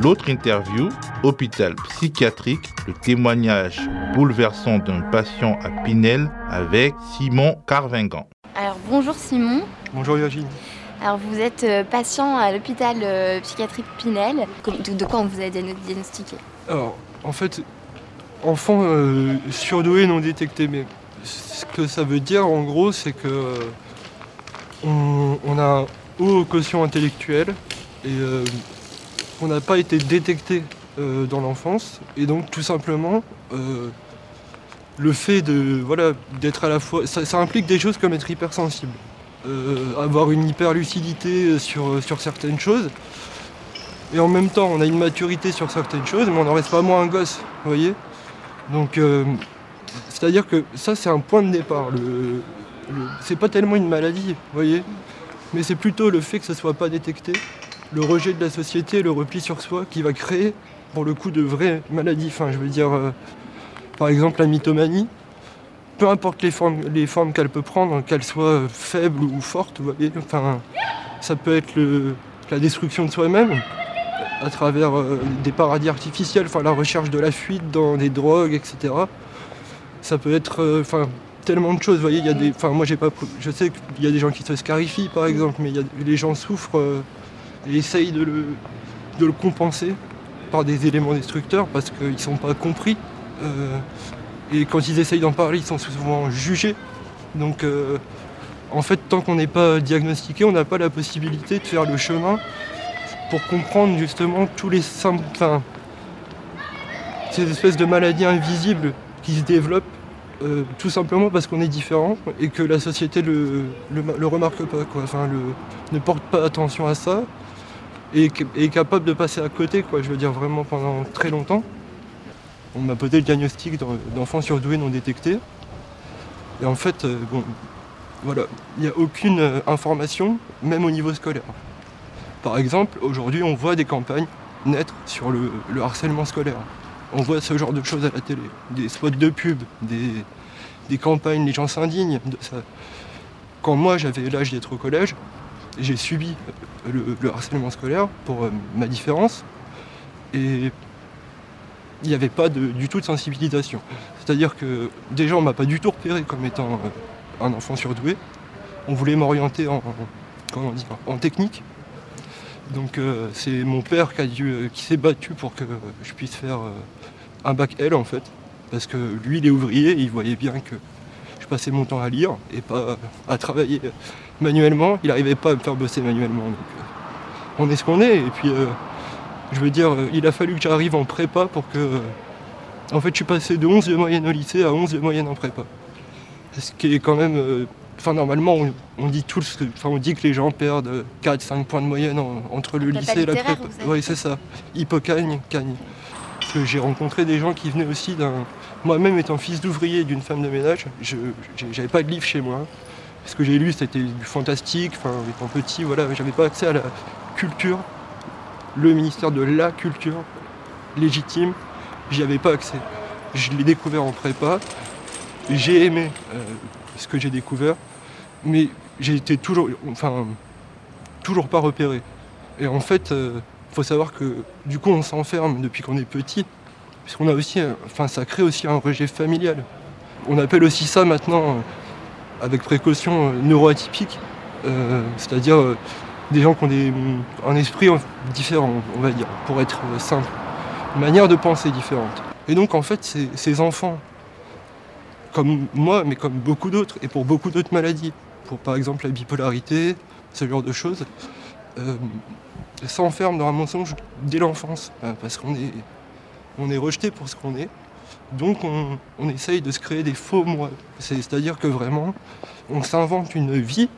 L'autre interview, hôpital psychiatrique, le témoignage bouleversant d'un patient à Pinel avec Simon Carvingan. Alors bonjour Simon. Bonjour Virginie. Alors vous êtes euh, patient à l'hôpital euh, psychiatrique Pinel. De quoi on vous a diagnostiqué? Alors en fait, enfant euh, surdoué non détecté. Mais ce que ça veut dire en gros, c'est que on, a un haut quotient intellectuel et on n'a pas été détecté euh, dans l'enfance. Et donc tout simplement, euh, le fait de voilà d'être à la fois. Ça, implique des choses comme être hypersensible. Euh, avoir une hyperlucidité sur, sur certaines choses. Et en même temps, on a une maturité sur certaines choses, mais on n'en reste pas moins un gosse, voyez Donc, c'est-à-dire que ça, c'est un point de départ. Le, c'est pas tellement une maladie, vous voyez Mais c'est plutôt le fait que ça soit pas détecté le rejet de la société, le repli sur soi qui va créer pour le coup de vraies maladies. Enfin, je veux dire, euh, par exemple, la mythomanie, peu importe les formes, qu'elle peut prendre, qu'elle soit faible ou forte, vous voyez, enfin, ça peut être la destruction de soi-même à travers euh, des paradis artificiels, enfin, la recherche de la fuite dans des drogues, etc. Ça peut être euh, tellement de choses. Vous voyez, il y a des. Enfin, moi, j'ai pas. Je sais qu'il y a des gens qui se scarifient, par exemple, mais les gens souffrent et essayent de le, de le compenser par des éléments destructeurs parce qu'ils ne sont pas compris. Euh, et quand ils essayent d'en parler, ils sont souvent jugés. Donc euh, en fait, tant qu'on n'est pas diagnostiqué, on n'a pas la possibilité de faire le chemin pour comprendre justement tous les symptômes, ces espèces de maladies invisibles qui se développent euh, tout simplement parce qu'on est différent et que la société le, le, remarque pas, quoi. Enfin, ne porte pas attention à ça et capable de passer à côté, quoi, je veux dire vraiment pendant très longtemps. On m'a posé le diagnostic d'enfants surdoués non détectés. Et en fait, euh, bon, voilà, il n'y a aucune euh, information, même au niveau scolaire. Par exemple, aujourd'hui, on voit des campagnes naître sur le, harcèlement scolaire. On voit ce genre de choses à la télé, des spots de pub, des, des campagnes, les gens s'indignent. Quand moi j'avais l'âge d'être au collège, j'ai subi le, harcèlement scolaire pour euh, ma différence et il n'y avait pas du tout de sensibilisation. C'est-à-dire que déjà on m'a pas du tout repéré comme étant euh, un enfant surdoué. On voulait m'orienter en, technique. Donc euh, c'est mon père qui, qui s'est battu pour que je puisse faire un bac L en fait. Parce que lui il est ouvrier et il voyait bien que passais mon temps à lire et pas à travailler manuellement. Il n'arrivait pas à me faire bosser manuellement. Donc, euh, on est ce qu'on est. Et puis, euh, je veux dire, euh, il a fallu que j'arrive en prépa pour que. En fait, je suis passé de 11 de moyenne au lycée à 11 de moyenne en prépa. Ce qui est quand même. Enfin, normalement, on, dit tous, enfin, on dit que les gens perdent 4-5 points de moyenne entre le lycée et la prépa. Oui, c'est ça. Hippocagne, cagne. Parce que j'ai rencontré des gens qui venaient aussi d'un. Moi-même étant fils d'ouvrier d'une femme de ménage, je n'avais pas de livre chez moi ce que j'ai lu c'était du fantastique, enfin étant petit, voilà, j'avais pas accès à la culture, le ministère de la culture légitime, j'y avais pas accès. Je l'ai découvert en prépa, j'ai aimé euh, ce que j'ai découvert, mais j'ai été toujours, enfin, toujours pas repéré. Et en fait, il euh, faut savoir que du coup on s'enferme depuis qu'on est petit, puisqu'on a aussi, enfin ça crée aussi un rejet familial. On appelle aussi ça maintenant avec précaution euh, neuroatypiques, euh, c'est-à-dire euh, des gens qui ont un esprit différent, on va dire, pour être simple, une manière de penser différente. Et donc en fait, ces, enfants, comme moi, mais comme beaucoup d'autres, et pour beaucoup d'autres maladies, pour par exemple la bipolarité, ce genre de choses, s'enferment dans un mensonge dès l'enfance, parce qu'on est, on est rejeté pour ce qu'on est. Donc on, essaye de se créer des faux moi. C'est-à-dire que vraiment, on s'invente une vie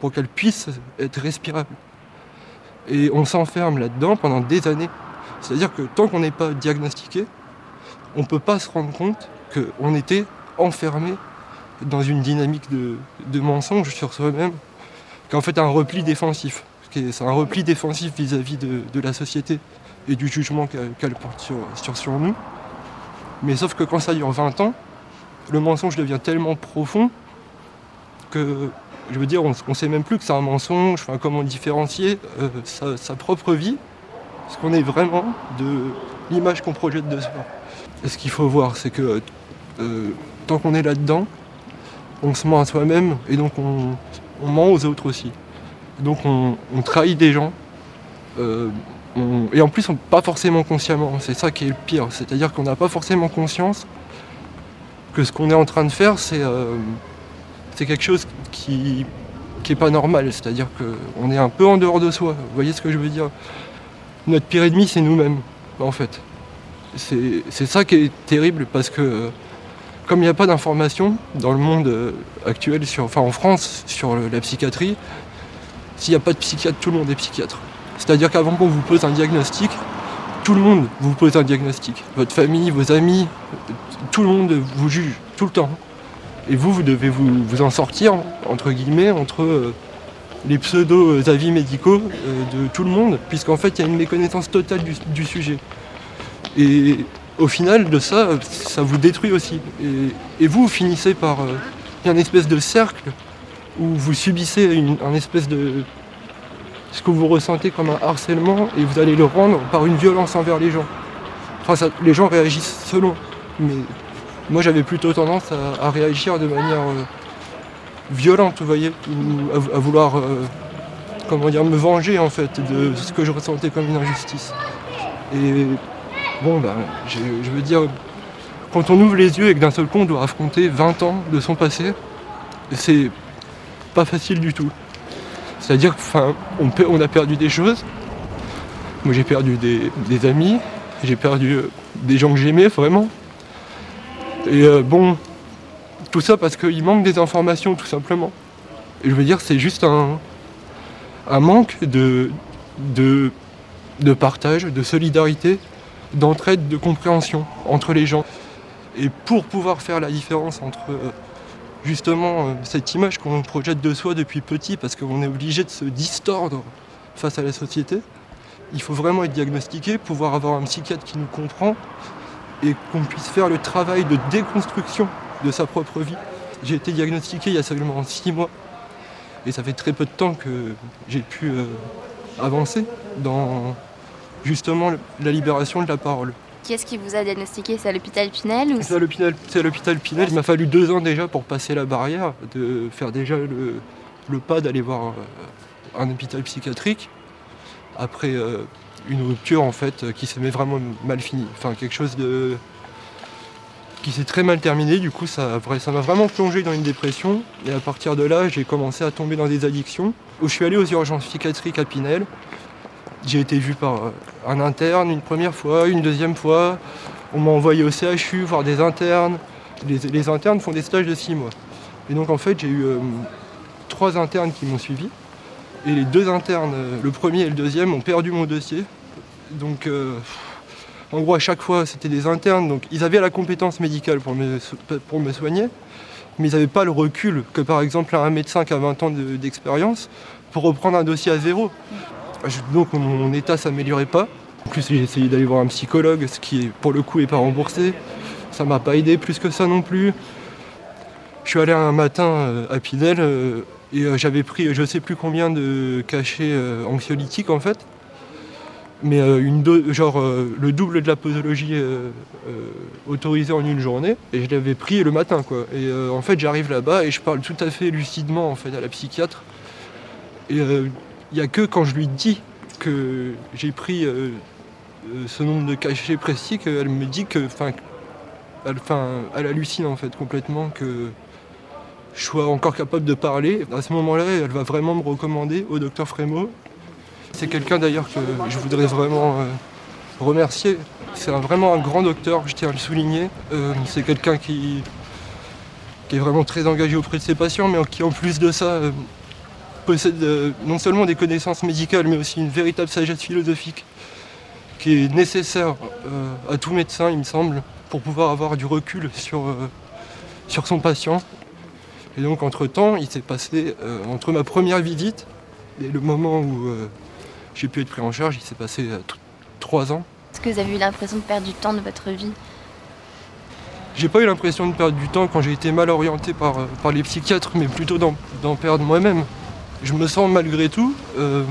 pour qu'elle puisse être respirable. Et on s'enferme là-dedans pendant des années. C'est-à-dire que tant qu'on n'est pas diagnostiqué, on ne peut pas se rendre compte qu'on était enfermé dans une dynamique de, mensonge sur soi-même, qu'en fait un repli défensif. C'est un repli défensif vis-à-vis de, la société et du jugement qu'elle porte sur, nous. Mais sauf que quand ça dure 20 ans, le mensonge devient tellement profond que, je veux dire, on ne sait même plus que c'est un mensonge, comment différencier euh, sa, propre vie ce qu'on est vraiment de l'image qu'on projette de soi. Et ce qu'il faut voir, c'est que euh, tant qu'on est là-dedans, on se ment à soi-même et donc on, ment aux autres aussi. Donc on, trahit des gens. Euh, et en plus, pas forcément consciemment. C'est ça qui est le pire. C'est-à-dire qu'on n'a pas forcément conscience que ce qu'on est en train de faire, c'est euh, quelque chose qui n'est pas normal. C'est-à-dire qu'on est un peu en dehors de soi. Vous voyez ce que je veux dire? Notre pire ennemi, c'est nous-mêmes, en fait. C'est ça qui est terrible parce que comme il n'y a pas d'informations dans le monde euh, actuel, enfin en France, sur la psychiatrie, s'il n'y a pas de psychiatre, tout le monde est psychiatre. C'est-à-dire qu'avant qu'on vous pose un diagnostic, tout le monde vous pose un diagnostic. Votre famille, vos amis, tout le monde vous juge tout le temps. Et vous, vous devez vous, en sortir, entre guillemets, entre euh, les pseudo-avis médicaux euh, de tout le monde, puisqu'en fait, il y a une méconnaissance totale du sujet. Et au final de ça, ça vous détruit aussi. Et, vous, finissez par euh, un espèce de cercle où vous subissez une, un espèce de ce que vous ressentez comme un harcèlement et vous allez le rendre par une violence envers les gens. Enfin, les gens réagissent selon, mais moi j'avais plutôt tendance à, réagir de manière euh, violente, vous voyez, ou à, vouloir, euh, comment dire, me venger en fait de ce que je ressentais comme une injustice. Et bon, ben, je, veux dire, quand on ouvre les yeux et que d'un seul coup on doit affronter 20 ans de son passé, c'est pas facile du tout. C'est-à-dire qu'on on a perdu des choses. Moi j'ai perdu des, amis, j'ai perdu euh, des gens que j'aimais vraiment. Et euh, bon, tout ça parce qu'il manque des informations tout simplement. Et je veux dire, c'est juste un, manque de, de, de partage, de solidarité d'entraide, de compréhension entre les gens. Et pour pouvoir faire la différence entre euh, justement euh, cette image qu'on projette de soi depuis petit, parce qu'on est obligé de se distordre face à la société, il faut vraiment être diagnostiqué, pouvoir avoir un psychiatre qui nous comprend et qu'on puisse faire le travail de déconstruction de sa propre vie. J'ai été diagnostiqué il y a seulement six mois et ça fait très peu de temps que j'ai pu euh, avancer dans justement la libération de la parole. Qui est-ce qui vous a diagnostiqué? C'est à l'hôpital Pinel. C'est à l'hôpital Pinel. Il m'a fallu deux ans déjà pour passer la barrière, de faire déjà le, pas d'aller voir un hôpital psychiatrique. Après euh, une rupture en fait qui s'est vraiment mal finie. Enfin quelque chose de qui s'est très mal terminé. Du coup ça m'a vraiment plongé dans une dépression. Et à partir de là j'ai commencé à tomber dans des addictions. Je suis allé aux urgences psychiatriques à Pinel. J'ai été vu par euh, un interne une première fois, une deuxième fois. On m'a envoyé au CHU voir des internes. Les, internes font des stages de six mois. Et donc en fait j'ai eu euh, trois internes qui m'ont suivi. Et les deux internes, euh, le premier et le deuxième, ont perdu mon dossier. Donc en gros à chaque fois c'était des internes, donc ils avaient la compétence médicale pour me, pour me soigner, mais ils n'avaient pas le recul que par exemple un médecin qui a 20 ans d'expérience pour reprendre un dossier à zéro. Donc mon état s'améliorait pas. En plus j'ai essayé d'aller voir un psychologue, ce qui pour le coup n'est pas remboursé. Ça m'a pas aidé plus que ça non plus. Je suis allé un matin euh, à Pinel euh, et euh, j'avais pris je sais plus combien de cachets anxiolytiques en fait. Mais une genre le double de la posologie autorisée en une journée. Et je l'avais pris le matin quoi. Et en fait j'arrive là-bas et je parle tout à fait lucidement en fait à la psychiatre. Et n'y a que quand je lui dis que j'ai pris euh, euh, ce nombre de cachets précis qu'elle me dit que. Enfin, elle, elle hallucine en fait complètement que je sois encore capable de parler. À ce moment-là, elle va vraiment me recommander au docteur Frémo. C'est quelqu'un d'ailleurs que je voudrais vraiment euh, remercier. C'est vraiment un grand docteur, je tiens à le souligner. c'est quelqu'un qui, est vraiment très engagé auprès de ses patients, mais qui en plus de ça possède euh, non seulement des connaissances médicales, mais aussi une véritable sagesse philosophique qui est nécessaire euh, à tout médecin, il me semble, pour pouvoir avoir du recul sur, euh, sur son patient. Et donc, entre-temps, il s'est passé, entre ma première visite et le moment où j'ai pu être pris en charge, il s'est passé trois ans. Est-ce que vous avez eu l'impression de perdre du temps de votre vie? J'ai pas eu l'impression de perdre du temps quand j'ai été mal orienté par, par les psychiatres, mais plutôt d'en perdre moi-même je me sens malgré tout euh,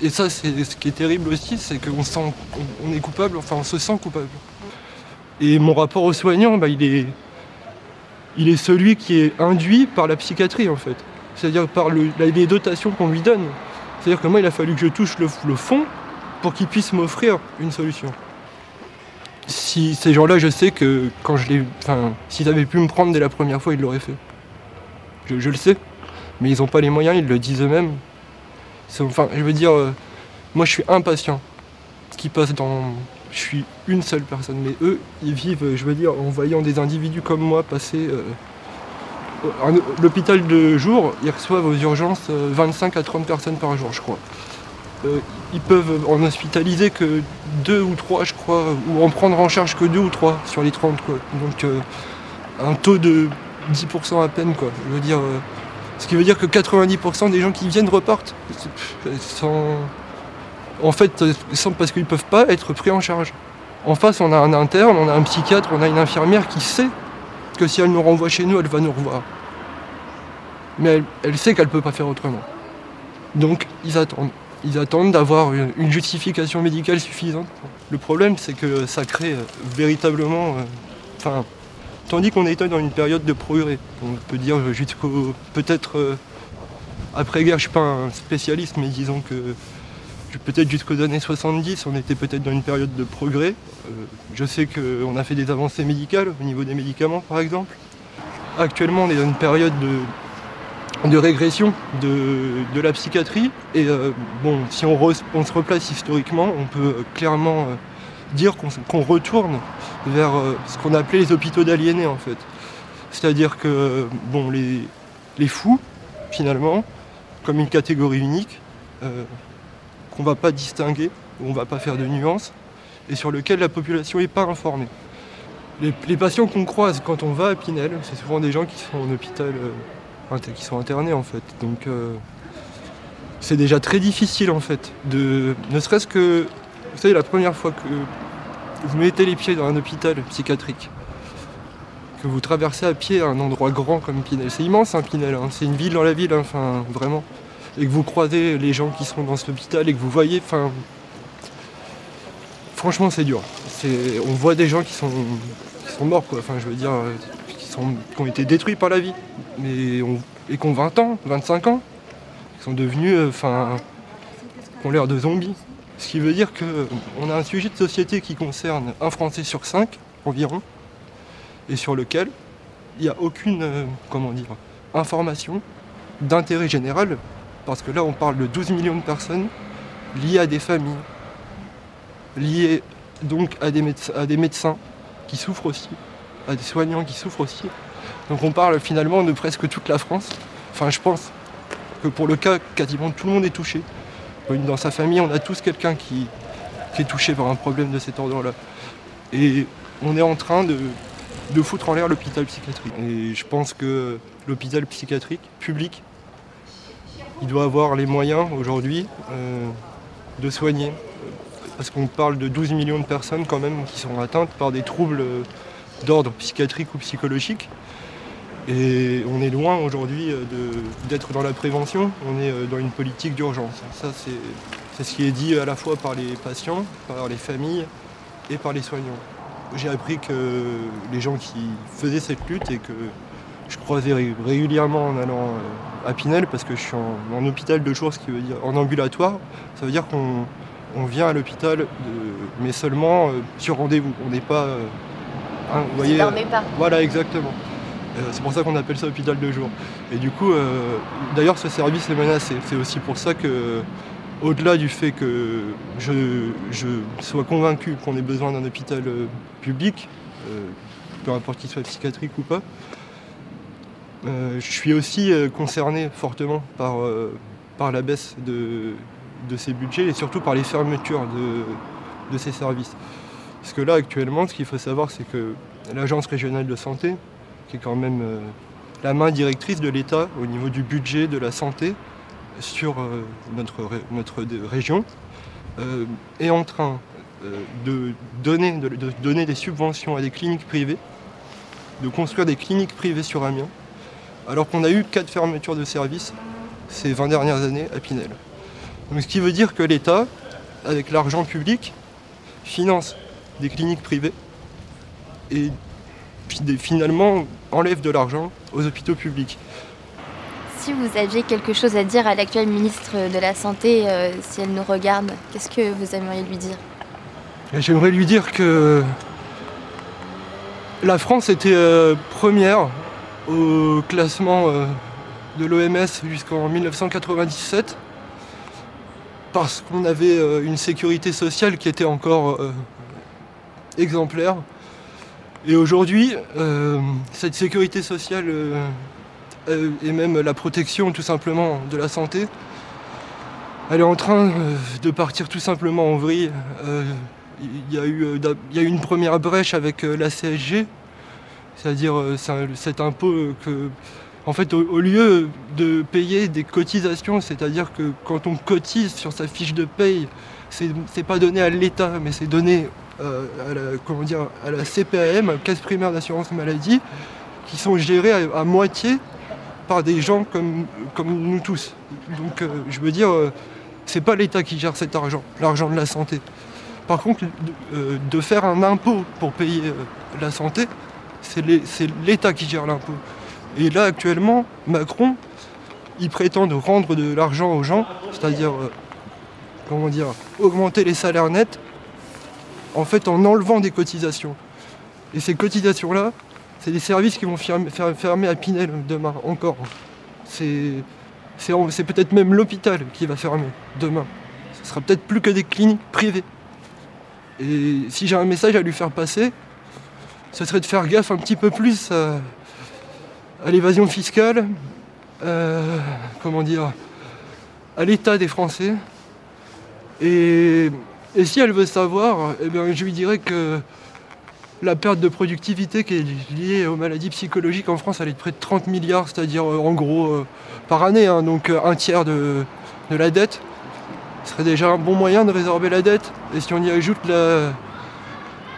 Et ça, c'est ce qui est terrible aussi, c'est qu'on sent, on est coupable, enfin on se sent coupable. Et mon rapport aux soignants, bah, il, est, il est celui qui est induit par la psychiatrie en fait. C'est-à-dire par le, les dotations qu'on lui donne. C'est-à-dire que moi, il a fallu que je touche le, fond pour qu'ils puissent m'offrir une solution. Si ces gens-là, je sais que quand je les. Enfin, s'ils avaient pu me prendre dès la première fois, ils l'auraient fait. Je le sais. Mais ils n'ont pas les moyens, ils le disent eux-mêmes. Enfin, je veux dire, euh, moi je suis impatient. Ce qui passe dans. Je suis une seule personne, mais eux, ils vivent, euh, je veux dire, en voyant des individus comme moi passer. euh, L'hôpital de jour, ils reçoivent aux urgences euh, 25 à 30 personnes par jour, je crois. Euh, ils peuvent en hospitaliser que deux ou trois, je crois, ou en prendre en charge que deux ou trois sur les 30, quoi. Donc euh, un taux de 10% à peine, quoi. Je veux dire. Ce qui veut dire que 90% des gens qui viennent repartent. En fait, sans- parce qu'ils ne peuvent pas être pris en charge. En face, on a un interne, on a un psychiatre, on a une infirmière qui sait que si elle nous renvoie chez nous, elle va nous revoir. Mais elle, sait qu'elle ne peut pas faire autrement. Donc, ils attendent. Ils attendent d'avoir une, une justification médicale suffisante. Le problème, c'est que ça crée euh, véritablement. euh, Enfin, Tandis qu'on était dans une période de progrès. On peut dire jusqu'au. Peut-être euh, après-guerre, je suis pas un spécialiste, mais disons que peut-être jusqu'aux années 70, on était peut-être dans une période de progrès. Euh, je sais qu'on a fait des avancées médicales au niveau des médicaments, par exemple. Actuellement, on est dans une période de, de régression de, de la psychiatrie. Et euh, bon, si on, se replace historiquement, on peut clairement dire qu'on retourne vers euh, ce qu'on appelait les hôpitaux d'aliénés en fait. C'est-à-dire que bon, les, les fous, finalement, comme une catégorie unique, euh, qu'on va pas distinguer, on va pas faire de nuances, et sur lequel la population n'est pas informée. Les, patients qu'on croise quand on va à Pinel, c'est souvent des gens qui sont en hôpital, euh, qui sont internés en fait. Donc c'est déjà très difficile en fait, de, ne serait-ce que, vous savez, la première fois que vous mettez les pieds dans un hôpital psychiatrique, que vous traversez à pied un endroit grand comme Pinel. C'est immense un Pinel, hein. c'est une ville dans la ville, hein, enfin vraiment. Et que vous croisez les gens qui sont dans cet hôpital et que vous voyez, enfin. Franchement, c'est dur. On voit des gens qui sont, qui sont morts, quoi. Enfin, je veux dire, qui, sont, qui ont été détruits par la vie. Mais et qui ont 20 ans, 25 ans. Qui sont devenus, euh, enfin. qui ont l'air de zombies. Ce qui veut dire qu'on a un sujet de société qui concerne un Français sur cinq environ, et sur lequel il n'y a aucune euh, information d'intérêt général, parce que là on parle de 12 millions de personnes liées à des familles, liées donc à des médecins qui souffrent aussi, à des soignants qui souffrent aussi. Donc on parle finalement de presque toute la France. Enfin je pense que pour le cas, quasiment tout le monde est touché. Dans sa famille, on a tous quelqu'un qui, est touché par un problème de cet ordre-là. Et on est en train de, de foutre en l'air l'hôpital psychiatrique. Et je pense que l'hôpital psychiatrique public, il doit avoir les moyens aujourd'hui euh, de soigner. Parce qu'on parle de 12 millions de personnes quand même qui sont atteintes par des troubles d'ordre psychiatrique ou psychologique. Et on est loin aujourd'hui euh, d'être dans la prévention, on est euh, dans une politique d'urgence. Ça, c'est ce qui est dit à la fois par les patients, par les familles et par les soignants. J'ai appris que les gens qui faisaient cette lutte et que je croisais ré- régulièrement en allant euh, à Pinel, parce que je suis en, en hôpital de jour, ce qui veut dire en ambulatoire, ça veut dire qu'on on vient à l'hôpital, mais seulement sur rendez-vous. On n'est pas. hein, vous voyez, pas. voilà, exactement. Euh, c'est pour ça qu'on appelle ça hôpital de jour. Et du coup, euh, d'ailleurs, ce service est menacé. C'est aussi pour ça que, au-delà du fait que je, sois convaincu qu'on ait besoin d'un hôpital euh, public, peu importe qu'il soit psychiatrique ou pas, je suis aussi concerné fortement par, par la baisse de, de ces budgets et surtout par les fermetures de, de ces services. Parce que là, actuellement, ce qu'il faut savoir, c'est que l'Agence régionale de santé, qui est quand même euh, la main directrice de l'État au niveau du budget de la santé sur euh, notre, notre région, euh, est en train de, donner, de donner des subventions à des cliniques privées, de construire des cliniques privées sur Amiens, alors qu'on a eu quatre fermetures de services ces 20 dernières années à Pinel. Donc, ce qui veut dire que l'État, avec l'argent public, finance des cliniques privées et finalement enlève de l'argent aux hôpitaux publics. Si vous aviez quelque chose à dire à l'actuelle ministre de la Santé, euh, si elle nous regarde, qu'est-ce que vous aimeriez lui dire? J'aimerais lui dire que la France était euh, première au classement euh, de l'OMS jusqu'en 1997 parce qu'on avait euh, une sécurité sociale qui était encore exemplaire. Et aujourd'hui, cette sécurité sociale et même la protection tout simplement de la santé, elle est en train de partir tout simplement en vrille. Il y, a eu, euh, y une première brèche avec euh, la CSG, c'est-à-dire euh, cet impôt que, en fait, au, lieu de payer des cotisations, c'est-à-dire que quand on cotise sur sa fiche de paye, c'est pas donné à l'État, mais c'est donné à, la, comment dire, à la CPAM, Caisse primaire d'assurance maladie, qui sont gérés à, moitié par des gens comme, comme nous tous. Donc je veux dire, c'est pas l'État qui gère cet argent, l'argent de la santé. Par contre, euh, de faire un impôt pour payer euh, la santé, c'est l'État qui gère l'impôt. Et là, actuellement, Macron, il prétend de rendre de l'argent aux gens, c'est-à-dire, euh, comment dire, augmenter les salaires nets, en fait, en enlevant des cotisations. Et ces cotisations-là, c'est des services qui vont fermer, à Pinel demain, encore. C'est peut-être même l'hôpital qui va fermer demain. Ce sera peut-être plus que des cliniques privées. Et si j'ai un message à lui faire passer, ce serait de faire gaffe un petit peu plus à, l'évasion fiscale, comment dire, à l'état des Français. Et, si elle veut savoir, eh bien, je lui dirais que la perte de productivité qui est liée aux maladies psychologiques en France, elle est de près de 30 milliards, c'est-à-dire euh, en gros euh, par année, hein, donc un tiers de la dette ce serait déjà un bon moyen de résorber la dette. Et si on y ajoute la,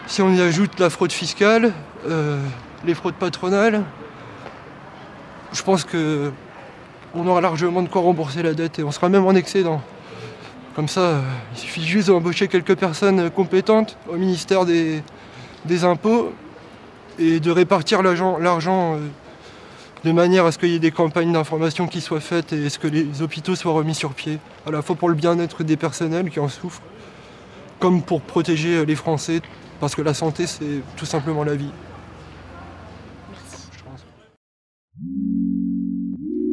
si on y ajoute la fraude fiscale, euh, les fraudes patronales, je pense que on aura largement de quoi rembourser la dette et on sera même en excédent. Comme ça, il suffit juste d'embaucher quelques personnes compétentes au ministère des, impôts et de répartir l'argent euh, de manière à ce qu'il y ait des campagnes d'information qui soient faites et à ce que les hôpitaux soient remis sur pied, à la fois pour le bien-être des personnels qui en souffrent, comme pour protéger les Français, parce que la santé, c'est tout simplement la vie.